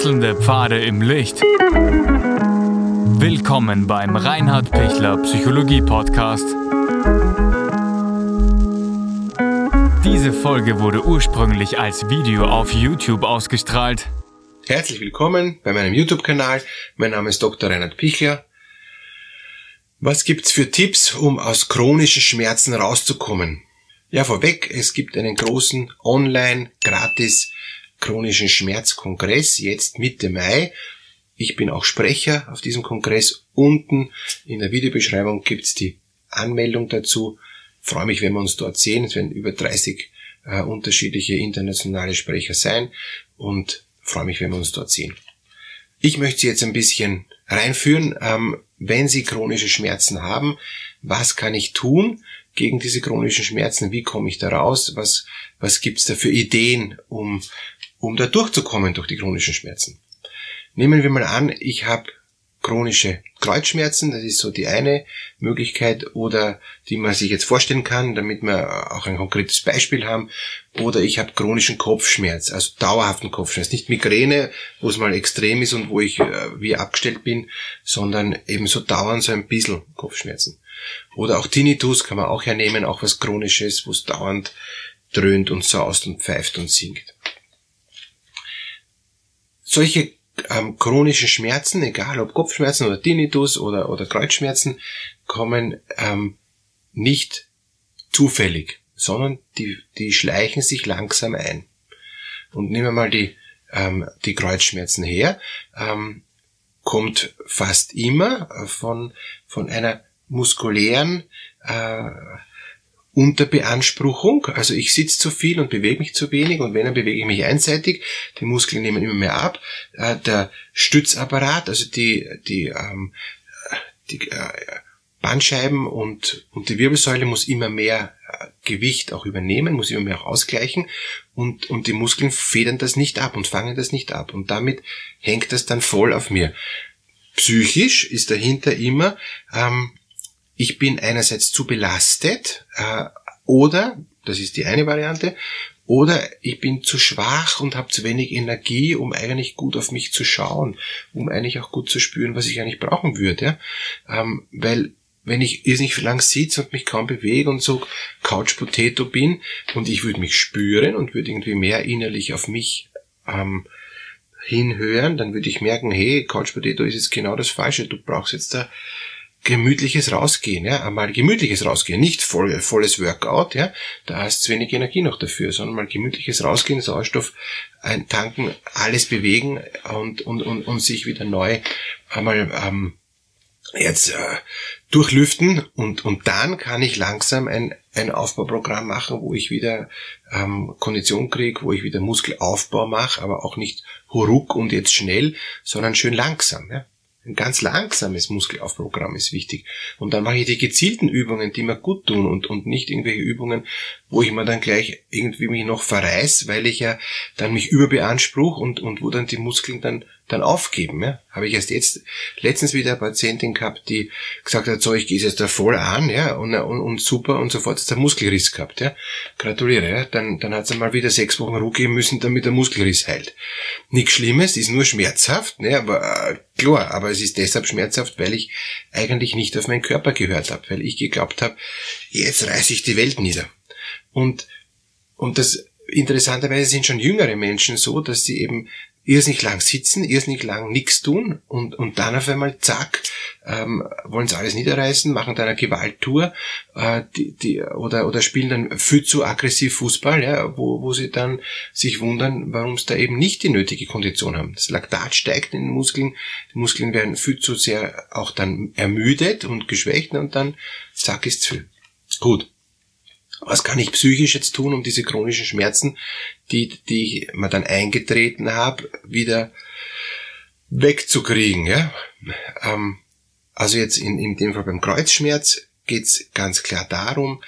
Wechselnde Pfade im Licht. Willkommen beim Reinhard Pichler Psychologie Podcast. Diese Folge wurde ursprünglich als Video auf YouTube ausgestrahlt. Herzlich willkommen bei meinem YouTube-Kanal. Mein Name ist Dr. Reinhard Pichler. Was gibt's für Tipps, um aus chronischen Schmerzen rauszukommen? Ja, vorweg, es gibt einen großen online gratis chronischen Schmerzkongress jetzt Mitte Mai. Ich bin auch Sprecher auf diesem Kongress. Unten in der Videobeschreibung gibt's die Anmeldung dazu. Ich freue mich, wenn wir uns dort sehen. Es werden über 30 äh, unterschiedliche internationale Sprecher sein und freue mich, wenn wir uns dort sehen. Ich möchte Sie jetzt ein bisschen reinführen, ähm, wenn Sie chronische Schmerzen haben, was kann ich tun gegen diese chronischen Schmerzen? Wie komme ich da raus? Was, was gibt's da für Ideen, um, um da durchzukommen durch die chronischen Schmerzen. Nehmen wir mal an, ich habe chronische Kreuzschmerzen, das ist so die eine Möglichkeit, oder die man sich jetzt vorstellen kann, damit wir auch ein konkretes Beispiel haben, oder ich habe chronischen Kopfschmerz, also dauerhaften Kopfschmerz, nicht Migräne, wo es mal extrem ist und wo ich äh, wie abgestellt bin, sondern eben so dauernd so ein bisschen Kopfschmerzen. Oder auch Tinnitus kann man auch hernehmen, auch was chronisches, wo es dauernd dröhnt und saust und pfeift und singt. Solche ähm, chronischen Schmerzen, egal ob Kopfschmerzen oder Tinnitus oder, oder Kreuzschmerzen, kommen ähm, nicht zufällig, sondern die, die schleichen sich langsam ein. Und nehmen wir mal die, ähm, die Kreuzschmerzen her, ähm, kommt fast immer von, von einer muskulären äh, Unterbeanspruchung, also ich sitze zu viel und bewege mich zu wenig und wenn, dann bewege ich mich einseitig, die Muskeln nehmen immer mehr ab, äh, der Stützapparat, also die, die, ähm, die äh, Bandscheiben und, und die Wirbelsäule muss immer mehr äh, Gewicht auch übernehmen, muss immer mehr auch ausgleichen und, und die Muskeln federn das nicht ab und fangen das nicht ab und damit hängt das dann voll auf mir. Psychisch ist dahinter immer, ähm, ich bin einerseits zu belastet äh, oder, das ist die eine Variante, oder ich bin zu schwach und habe zu wenig Energie, um eigentlich gut auf mich zu schauen, um eigentlich auch gut zu spüren, was ich eigentlich brauchen würde. Ja? Ähm, weil wenn ich irrsinnig lang sitze und mich kaum bewege und so Couch Potato bin und ich würde mich spüren und würde irgendwie mehr innerlich auf mich ähm, hinhören, dann würde ich merken, hey, Couch Potato ist jetzt genau das Falsche. Du brauchst jetzt da gemütliches Rausgehen, ja, einmal gemütliches Rausgehen, nicht voll, volles Workout, ja, da hast du wenig Energie noch dafür, sondern mal gemütliches Rausgehen, Sauerstoff tanken, alles bewegen und, und, und, und sich wieder neu einmal ähm, jetzt äh, durchlüften und, und dann kann ich langsam ein, ein Aufbauprogramm machen, wo ich wieder ähm, Kondition kriege, wo ich wieder Muskelaufbau mache, aber auch nicht huruk und jetzt schnell, sondern schön langsam. Ja? Ein ganz langsames Muskelaufprogramm ist wichtig. Und dann mache ich die gezielten Übungen, die mir gut tun und, und nicht irgendwelche Übungen, wo ich mir dann gleich irgendwie mich noch verreiß, weil ich ja dann mich überbeanspruch und, und wo dann die Muskeln dann dann aufgeben. Ja? Habe ich erst jetzt letztens wieder eine Patientin gehabt, die gesagt hat, so, ich gehe jetzt da voll an, ja, und, und, und super, und sofort ist der Muskelriss gehabt, ja. Gratuliere, ja. Dann, dann hat sie mal wieder sechs Wochen Ruhe geben müssen, damit der Muskelriss heilt. Nichts Schlimmes, ist nur schmerzhaft, ne, aber äh, klar, aber es ist deshalb schmerzhaft, weil ich eigentlich nicht auf meinen Körper gehört habe, weil ich geglaubt habe, jetzt reiße ich die Welt nieder. Und, und das interessanterweise sind schon jüngere Menschen so, dass sie eben irrsinnig lang sitzen, irrsinnig lang nichts tun und, und dann auf einmal zack, ähm, wollen sie alles niederreißen, machen dann eine Gewalttour äh, die, die, oder, oder spielen dann viel zu aggressiv Fußball, ja, wo, wo sie dann sich wundern, warum sie da eben nicht die nötige Kondition haben. Das Laktat steigt in den Muskeln, die Muskeln werden viel zu sehr auch dann ermüdet und geschwächt und dann zack ist's viel. Gut. Was kann ich psychisch jetzt tun, um diese chronischen Schmerzen, die, die ich mir dann eingetreten habe, wieder wegzukriegen? Ja? Ähm, also jetzt in, in dem Fall beim Kreuzschmerz geht's ganz klar darum,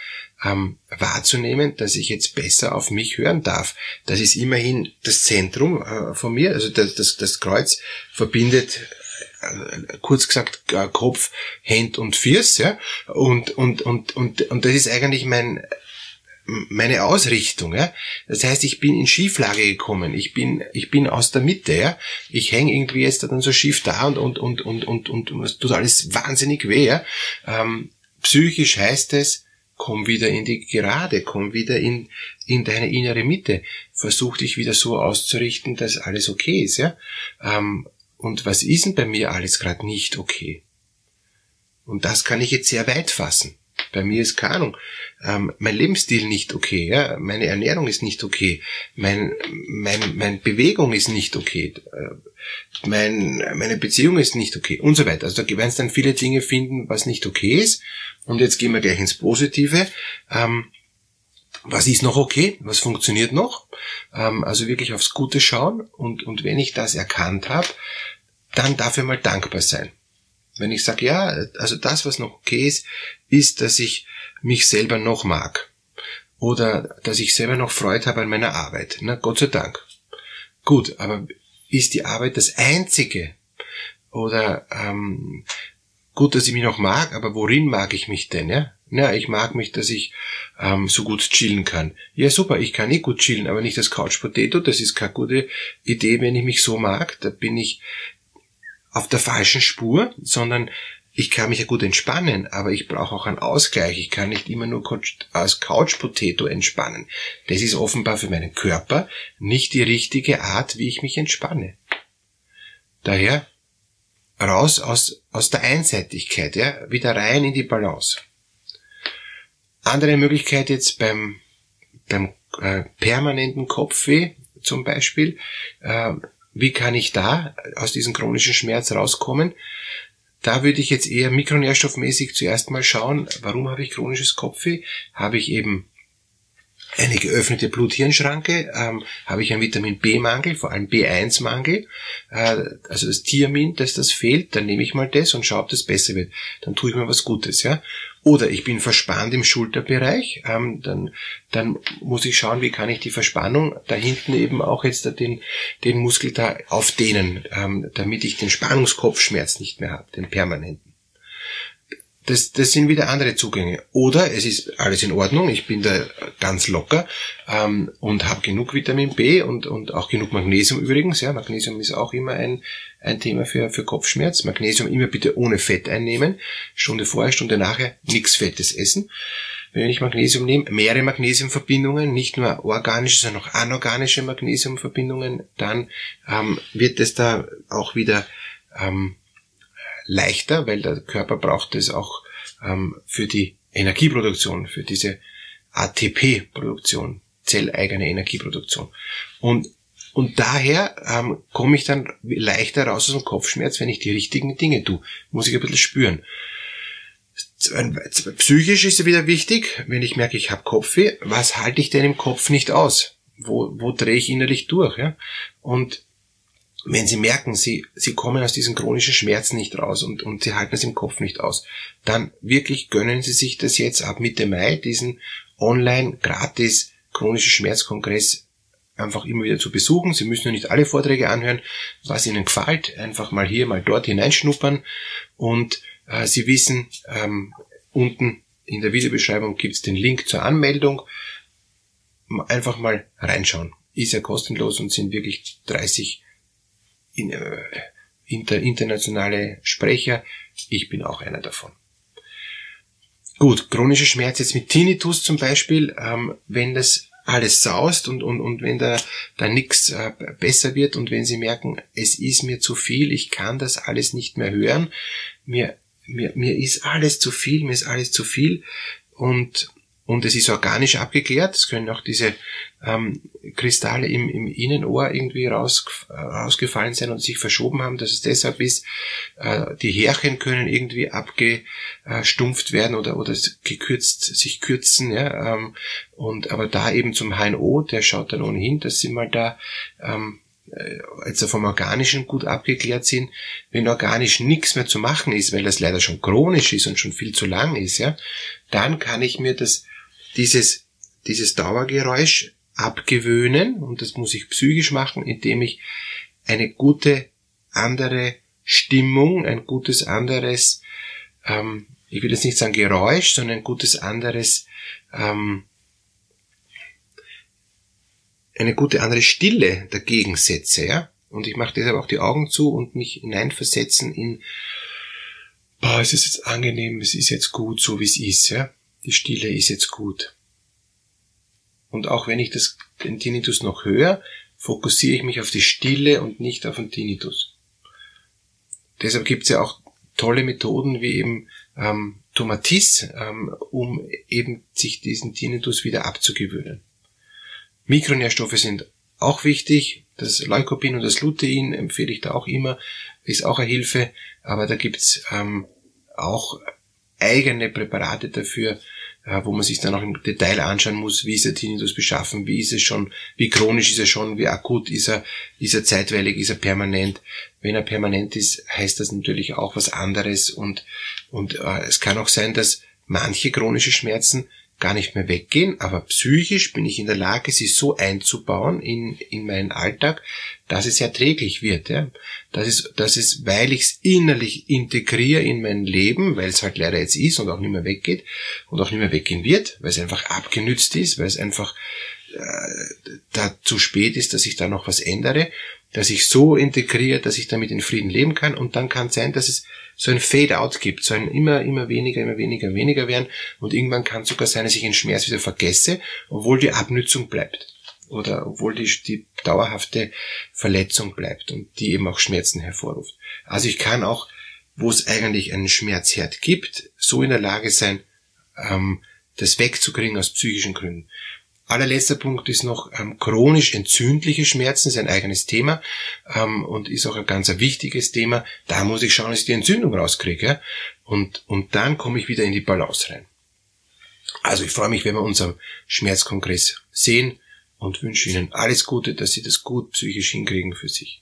ähm, wahrzunehmen, dass ich jetzt besser auf mich hören darf. Das ist immerhin das Zentrum äh, von mir. Also das, das, das Kreuz verbindet kurz gesagt äh, Kopf, Hand und Fiers, ja. Und, und, und, und, und das ist eigentlich mein meine Ausrichtung. Ja? Das heißt, ich bin in Schieflage gekommen. Ich bin, ich bin aus der Mitte. Ja? Ich hänge irgendwie jetzt dann so schief da und und und und und und, und es tut alles wahnsinnig weh. Ja? Ähm, psychisch heißt es, komm wieder in die Gerade, komm wieder in in deine innere Mitte. Versuch dich wieder so auszurichten, dass alles okay ist. Ja? Ähm, und was ist denn bei mir alles gerade nicht okay? Und das kann ich jetzt sehr weit fassen. Bei mir ist keine Ahnung, ähm, mein Lebensstil nicht okay, ja? meine Ernährung ist nicht okay, mein, mein, meine Bewegung ist nicht okay, äh, mein, meine Beziehung ist nicht okay und so weiter. Also da werden es dann viele Dinge finden, was nicht okay ist. Und jetzt gehen wir gleich ins Positive. Ähm, was ist noch okay? Was funktioniert noch? Ähm, also wirklich aufs Gute schauen und, und wenn ich das erkannt habe, dann dafür mal dankbar sein. Wenn ich sage, ja, also das, was noch okay ist, ist, dass ich mich selber noch mag. Oder dass ich selber noch Freude habe an meiner Arbeit. Na, Gott sei Dank. Gut, aber ist die Arbeit das Einzige? Oder ähm, gut, dass ich mich noch mag, aber worin mag ich mich denn? Ja, ja ich mag mich, dass ich ähm, so gut chillen kann. Ja, super, ich kann eh gut chillen, aber nicht das Couch Potato. Das ist keine gute Idee, wenn ich mich so mag. Da bin ich auf der falschen Spur, sondern ich kann mich ja gut entspannen, aber ich brauche auch einen Ausgleich. Ich kann nicht immer nur als Couch Potato entspannen. Das ist offenbar für meinen Körper nicht die richtige Art, wie ich mich entspanne. Daher raus aus, aus der Einseitigkeit, ja, wieder rein in die Balance. Andere Möglichkeit jetzt beim, beim äh, permanenten Kopfweh zum Beispiel, äh, wie kann ich da aus diesem chronischen Schmerz rauskommen? Da würde ich jetzt eher mikronährstoffmäßig zuerst mal schauen, warum habe ich chronisches Kopfweh? Habe ich eben eine geöffnete Blut-Hirn-Schranke, ähm, habe ich einen Vitamin B-Mangel, vor allem B1-Mangel, äh, also das Thiamin, dass das fehlt, dann nehme ich mal das und schaue, ob das besser wird. Dann tue ich mir was Gutes, ja. Oder ich bin verspannt im Schulterbereich, ähm, dann, dann muss ich schauen, wie kann ich die Verspannung da hinten eben auch jetzt den, den Muskel da aufdehnen, ähm, damit ich den Spannungskopfschmerz nicht mehr habe, den permanenten. Das, das sind wieder andere Zugänge. Oder es ist alles in Ordnung, ich bin da ganz locker ähm, und habe genug Vitamin B und, und auch genug Magnesium übrigens. Ja, Magnesium ist auch immer ein, ein Thema für, für Kopfschmerz. Magnesium immer bitte ohne Fett einnehmen. Stunde vorher, Stunde nachher nichts Fettes essen. Wenn ich Magnesium nehme, mehrere Magnesiumverbindungen, nicht nur organische, sondern auch anorganische Magnesiumverbindungen, dann ähm, wird es da auch wieder ähm, leichter, weil der Körper braucht es auch ähm, für die Energieproduktion, für diese ATP-Produktion, zelleigene Energieproduktion. Und, und daher ähm, komme ich dann leichter raus aus dem Kopfschmerz, wenn ich die richtigen Dinge tue. Muss ich ein bisschen spüren. Psychisch ist wieder wichtig, wenn ich merke, ich habe Kopfweh, was halte ich denn im Kopf nicht aus? Wo, wo drehe ich innerlich durch? Ja? Und wenn Sie merken, Sie, Sie kommen aus diesen chronischen Schmerzen nicht raus und, und Sie halten es im Kopf nicht aus, dann wirklich gönnen Sie sich das jetzt ab Mitte Mai, diesen online gratis chronische Schmerzkongress einfach immer wieder zu besuchen. Sie müssen ja nicht alle Vorträge anhören, was Ihnen gefällt, einfach mal hier, mal dort hineinschnuppern und äh, Sie wissen, ähm, unten in der Videobeschreibung gibt es den Link zur Anmeldung. Einfach mal reinschauen. Ist ja kostenlos und sind wirklich 30 in, äh, inter, internationale Sprecher. Ich bin auch einer davon. Gut, chronische Schmerz jetzt mit Tinnitus zum Beispiel, ähm, wenn das alles saust und, und, und wenn da, da nichts äh, besser wird und wenn Sie merken, es ist mir zu viel, ich kann das alles nicht mehr hören, mir, mir, mir ist alles zu viel, mir ist alles zu viel und und es ist organisch abgeklärt. Es können auch diese ähm, Kristalle im, im Innenohr irgendwie raus, äh, rausgefallen sein und sich verschoben haben, dass es deshalb ist. Äh, die Härchen können irgendwie abgestumpft werden oder, oder gekürzt, sich kürzen. Ja, ähm, und aber da eben zum HNO, der schaut dann ohnehin, dass sie mal da ähm, äh, jetzt vom Organischen gut abgeklärt sind, wenn organisch nichts mehr zu machen ist, weil das leider schon chronisch ist und schon viel zu lang ist, ja, dann kann ich mir das dieses, dieses Dauergeräusch abgewöhnen und das muss ich psychisch machen, indem ich eine gute andere Stimmung, ein gutes anderes, ähm, ich will jetzt nicht sagen Geräusch, sondern ein gutes anderes ähm, eine gute andere Stille dagegen setze, ja. Und ich mache deshalb auch die Augen zu und mich hineinversetzen in, boah, es ist jetzt angenehm, es ist jetzt gut, so wie es ist, ja. Die Stille ist jetzt gut. Und auch wenn ich das, den Tinnitus noch höre, fokussiere ich mich auf die Stille und nicht auf den Tinnitus. Deshalb gibt es ja auch tolle Methoden wie eben ähm, Tomatis, ähm, um eben sich diesen Tinnitus wieder abzugewöhnen. Mikronährstoffe sind auch wichtig. Das Leukopen und das Lutein empfehle ich da auch immer, ist auch eine Hilfe, aber da gibt's ähm, auch eigene Präparate dafür, äh, wo man sich dann auch im Detail anschauen muss, wie ist der Tinnitus beschaffen, wie ist es schon, wie chronisch ist er schon, wie akut ist er, ist er zeitweilig, ist er permanent. Wenn er permanent ist, heißt das natürlich auch was anderes und, und äh, es kann auch sein, dass manche chronische Schmerzen gar nicht mehr weggehen, aber psychisch bin ich in der Lage, sie so einzubauen in, in meinen Alltag, dass es erträglich wird. Ja. Das ist, das ist, weil ich es innerlich integriere in mein Leben, weil es halt leider jetzt ist und auch nicht mehr weggeht und auch nicht mehr weggehen wird, weil es einfach abgenützt ist, weil es einfach äh, da zu spät ist, dass ich da noch was ändere, dass ich so integriere, dass ich damit in Frieden leben kann und dann kann es sein, dass es so ein Fade-out gibt, so ein immer, immer weniger, immer weniger, weniger werden und irgendwann kann es sogar sein, dass ich den Schmerz wieder vergesse, obwohl die Abnützung bleibt oder obwohl die, die dauerhafte Verletzung bleibt und die eben auch Schmerzen hervorruft. Also ich kann auch, wo es eigentlich einen Schmerzherd gibt, so in der Lage sein, ähm, das wegzukriegen aus psychischen Gründen. Allerletzter Punkt ist noch ähm, chronisch entzündliche Schmerzen, ist ein eigenes Thema ähm, und ist auch ein ganz ein wichtiges Thema. Da muss ich schauen, dass ich die Entzündung rauskriege und, und dann komme ich wieder in die Balance rein. Also ich freue mich, wenn wir unseren Schmerzkongress sehen und wünsche Ihnen alles Gute, dass Sie das gut psychisch hinkriegen für sich.